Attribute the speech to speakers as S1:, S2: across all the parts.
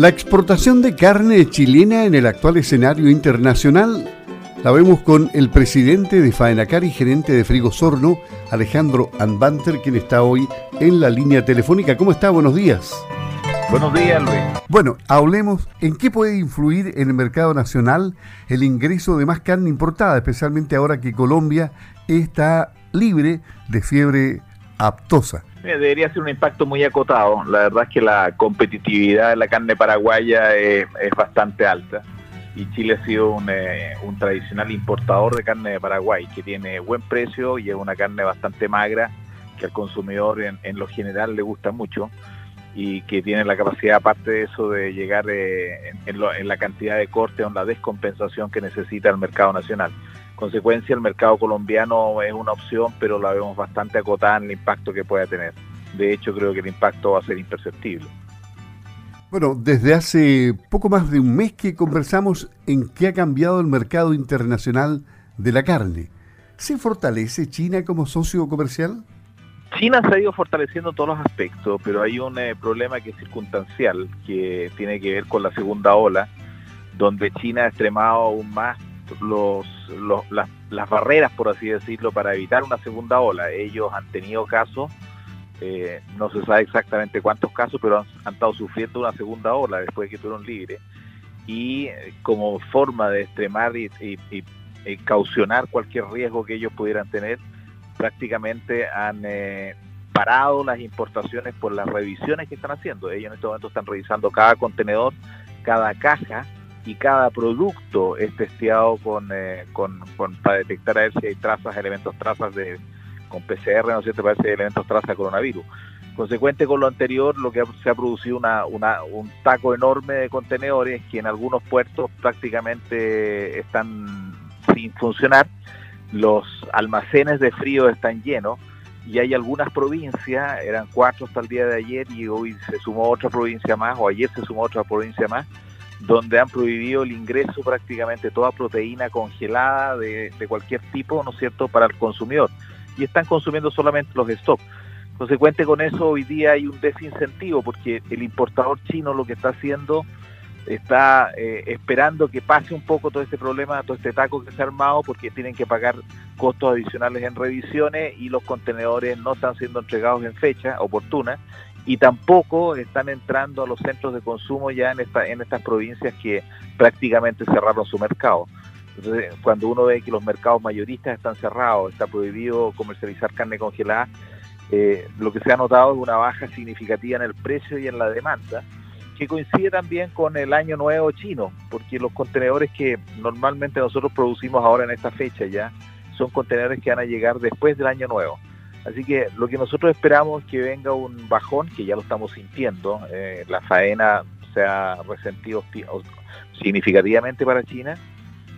S1: La exportación de carne chilena en el actual escenario internacional la vemos con el presidente de Faenacar y gerente de Frigo Sorno, Alejandro Anbanter, quien está hoy en la línea telefónica. ¿Cómo está? Buenos días.
S2: Buenos días, Luis.
S1: Bueno, hablemos en qué puede influir en el mercado nacional el ingreso de más carne importada, especialmente ahora que Colombia está libre de fiebre aptosa.
S2: Debería ser un impacto muy acotado. La verdad es que la competitividad de la carne paraguaya es, bastante alta y Chile ha sido eh, un, tradicional importador de carne de Paraguay que tiene buen precio y es una carne bastante magra que al consumidor en, lo general le gusta mucho y que tiene la capacidad, aparte de eso, de llegar eh, en, la cantidad de corte o en la descompensación que necesita el mercado nacional consecuencia el mercado colombiano es una opción, pero la vemos bastante acotada en el impacto que pueda tener. De hecho, creo que el impacto va a ser imperceptible.
S1: Bueno, desde hace poco más de un mes que conversamos en qué ha cambiado el mercado internacional de la carne. ¿Se fortalece China como socio comercial?
S2: China se ha ido fortaleciendo en todos los aspectos, pero hay un eh, problema que es circunstancial, que tiene que ver con la segunda ola, donde China ha extremado aún más los, las, barreras, por así decirlo, para evitar una segunda ola. Ellos han tenido casos, eh, no se sabe exactamente cuántos casos, pero han, estado sufriendo una segunda ola después de que fueron libres. Y eh, como forma de extremar y, caucionar cualquier riesgo que ellos pudieran tener, prácticamente han eh, parado las importaciones por las revisiones que están haciendo. Ellos en este momento están revisando cada contenedor, cada caja y cada producto es testeado eh, con, con, para detectar a ver si hay trazas, elementos trazas de con PCR, ¿no es cierto?, para ver elementos trazas de coronavirus. Consecuente con lo anterior, lo que se ha producido una, una, un taco enorme de contenedores que en algunos puertos prácticamente están sin funcionar, los almacenes de frío están llenos y hay algunas provincias, eran cuatro hasta el día de ayer y hoy se sumó otra provincia más, o ayer se sumó otra provincia más, donde han prohibido el ingreso prácticamente toda proteína congelada de, cualquier tipo, ¿no es cierto?, para el consumidor. Y están consumiendo solamente los stocks. Consecuente con eso, hoy día hay un desincentivo porque el importador chino lo que está haciendo está eh, esperando que pase un poco todo este problema, todo este taco que se ha armado, porque tienen que pagar costos adicionales en revisiones y los contenedores no están siendo entregados en fecha oportuna y tampoco están entrando a los centros de consumo ya en, esta, en estas provincias que prácticamente cerraron su mercado. Entonces, cuando uno ve que los mercados mayoristas están cerrados, está prohibido comercializar carne congelada, eh, lo que se ha notado es una baja significativa en el precio y en la demanda, que coincide también con el año nuevo chino, porque los contenedores que normalmente nosotros producimos ahora en esta fecha ya son contenedores que van a llegar después del año nuevo. Así que lo que nosotros esperamos es que venga un bajón, que ya lo estamos sintiendo. Eh, la faena se ha resentido significativamente para China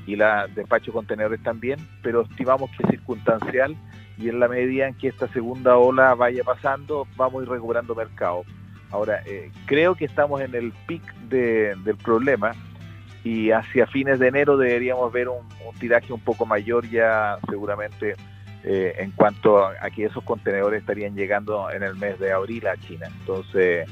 S2: y la despacho de contenedores también, pero estimamos que es circunstancial y en la medida en que esta segunda ola vaya pasando, vamos a ir recuperando mercado. Ahora, eh, creo que estamos en el pic del problema y hacia fines de enero deberíamos ver un tiraje un poco mayor ya seguramente eh, en cuanto a, que esos contenedores estarían llegando en el mes de abril a China. Entonces,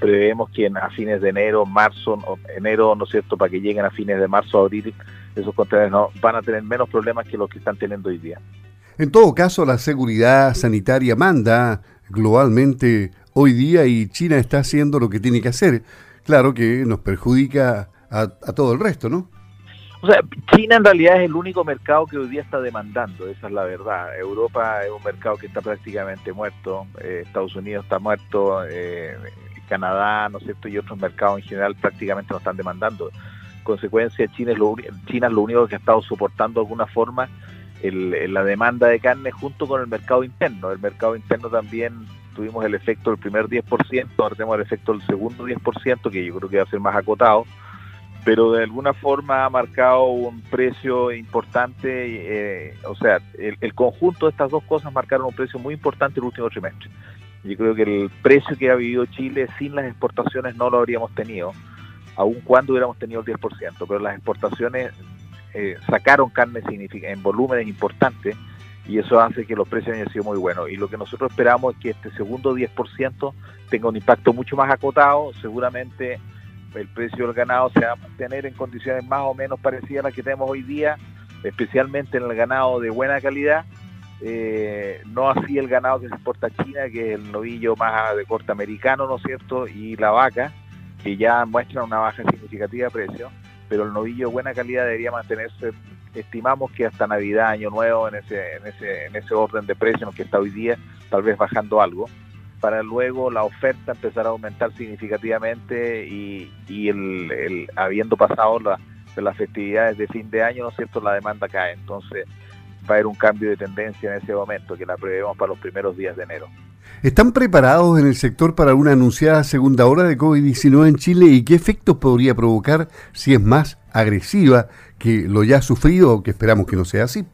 S2: prevemos que a fines de enero, marzo, enero, ¿no es cierto?, para que lleguen a fines de marzo, abril, esos contenedores no, van a tener menos problemas que los que están teniendo hoy día.
S1: En todo caso, la seguridad sanitaria manda globalmente hoy día y China está haciendo lo que tiene que hacer. Claro que nos perjudica a todo el resto, ¿no?
S2: O sea, China en realidad es el único mercado que hoy día está demandando, esa es la verdad. Europa es un mercado que está prácticamente muerto, eh, Estados Unidos está muerto, eh, Canadá, ¿no es cierto? Y otros mercados en general prácticamente no están demandando. consecuencia, China es, lo, China es lo único que ha estado soportando de alguna forma la demanda de carne junto con el mercado interno. El mercado interno también tuvimos el efecto del primer 10%, ahora tenemos el efecto del segundo 10%, que yo creo que va a ser más acotado pero de alguna forma ha marcado un precio importante, eh, o sea, el, conjunto de estas dos cosas marcaron un precio muy importante el último trimestre. Yo creo que el precio que ha vivido Chile sin las exportaciones no lo habríamos tenido, aun cuando hubiéramos tenido el 10%, pero las exportaciones eh, sacaron carne en volúmenes importantes y eso hace que los precios hayan sido muy buenos. Y lo que nosotros esperamos es que este segundo 10% tenga un impacto mucho más acotado, seguramente el precio del ganado se va a mantener en condiciones más o menos parecidas a las que tenemos hoy día, especialmente en el ganado de buena calidad, eh, no así el ganado que se exporta a China, que es el novillo más de corte americano, ¿no es cierto? Y la vaca, que ya muestran una baja significativa de precio, pero el novillo de buena calidad debería mantenerse, estimamos que hasta Navidad, Año Nuevo, en ese, en ese, en ese orden de precios que está hoy día, tal vez bajando algo, para luego la oferta empezar a aumentar significativamente y, y el, habiendo pasado las festividades de fin de año, ¿no es cierto?, la demanda cae. Entonces, va a haber un cambio de tendencia en ese momento, que la prevemos para los primeros días de enero.
S1: ¿Están preparados en el sector para una anunciada segunda ola de COVID-19 en Chile y qué efectos podría provocar si es más agresiva que lo ya sufrido o que esperamos que no sea así?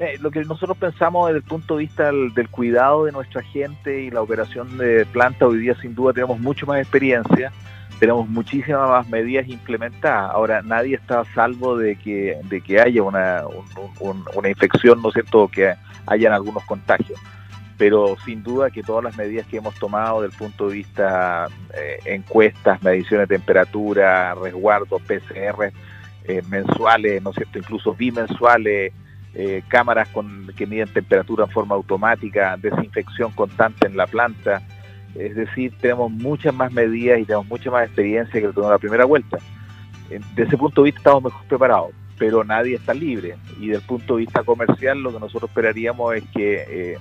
S2: Eh, lo que nosotros pensamos desde el punto de vista del, del, cuidado de nuestra gente y la operación de planta, hoy día sin duda tenemos mucho más experiencia tenemos muchísimas más medidas implementadas. Ahora, nadie está a salvo de que, de que haya una, una infección, ¿no es cierto?, que hayan algunos contagios. Pero sin duda que todas las medidas que hemos tomado desde el punto de vista eh, encuestas, mediciones de temperatura, resguardo, PCR eh, mensuales, ¿no es cierto?, incluso bimensuales, eh, cámaras con, que miden temperatura en forma automática, desinfección constante en la planta, es decir, tenemos muchas más medidas y tenemos mucha más experiencia que en la primera vuelta. De ese punto de vista estamos mejor preparados, pero nadie está libre. Y del punto de vista comercial lo que nosotros esperaríamos es que eh,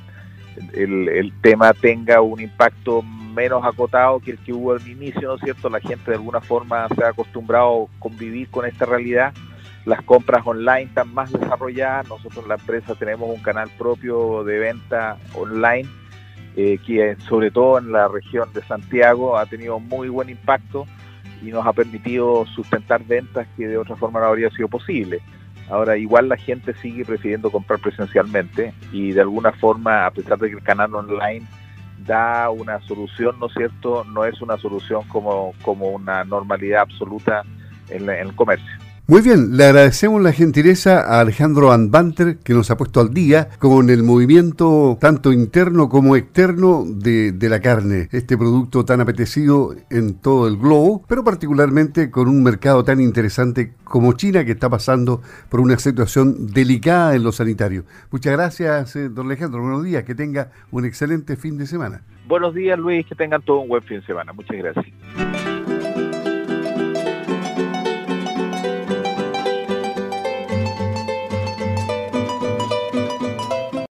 S2: el, tema tenga un impacto menos acotado que el que hubo al inicio, ¿no es cierto? La gente de alguna forma se ha acostumbrado a convivir con esta realidad. Las compras online están más desarrolladas. Nosotros la empresa tenemos un canal propio de venta online eh, que sobre todo en la región de Santiago ha tenido muy buen impacto y nos ha permitido sustentar ventas que de otra forma no habría sido posible. Ahora, igual la gente sigue prefiriendo comprar presencialmente y de alguna forma, a pesar de que el canal online da una solución, ¿no es cierto? No es una solución como, como una normalidad absoluta en el comercio.
S1: Muy bien, le agradecemos la gentileza a Alejandro Anbanter que nos ha puesto al día con el movimiento tanto interno como externo de, la carne, este producto tan apetecido en todo el globo, pero particularmente con un mercado tan interesante como China que está pasando por una situación delicada en lo sanitario. Muchas gracias, eh, don Alejandro. Buenos días, que tenga un excelente fin de semana.
S2: Buenos días, Luis, que tengan todo un buen fin de semana. Muchas gracias.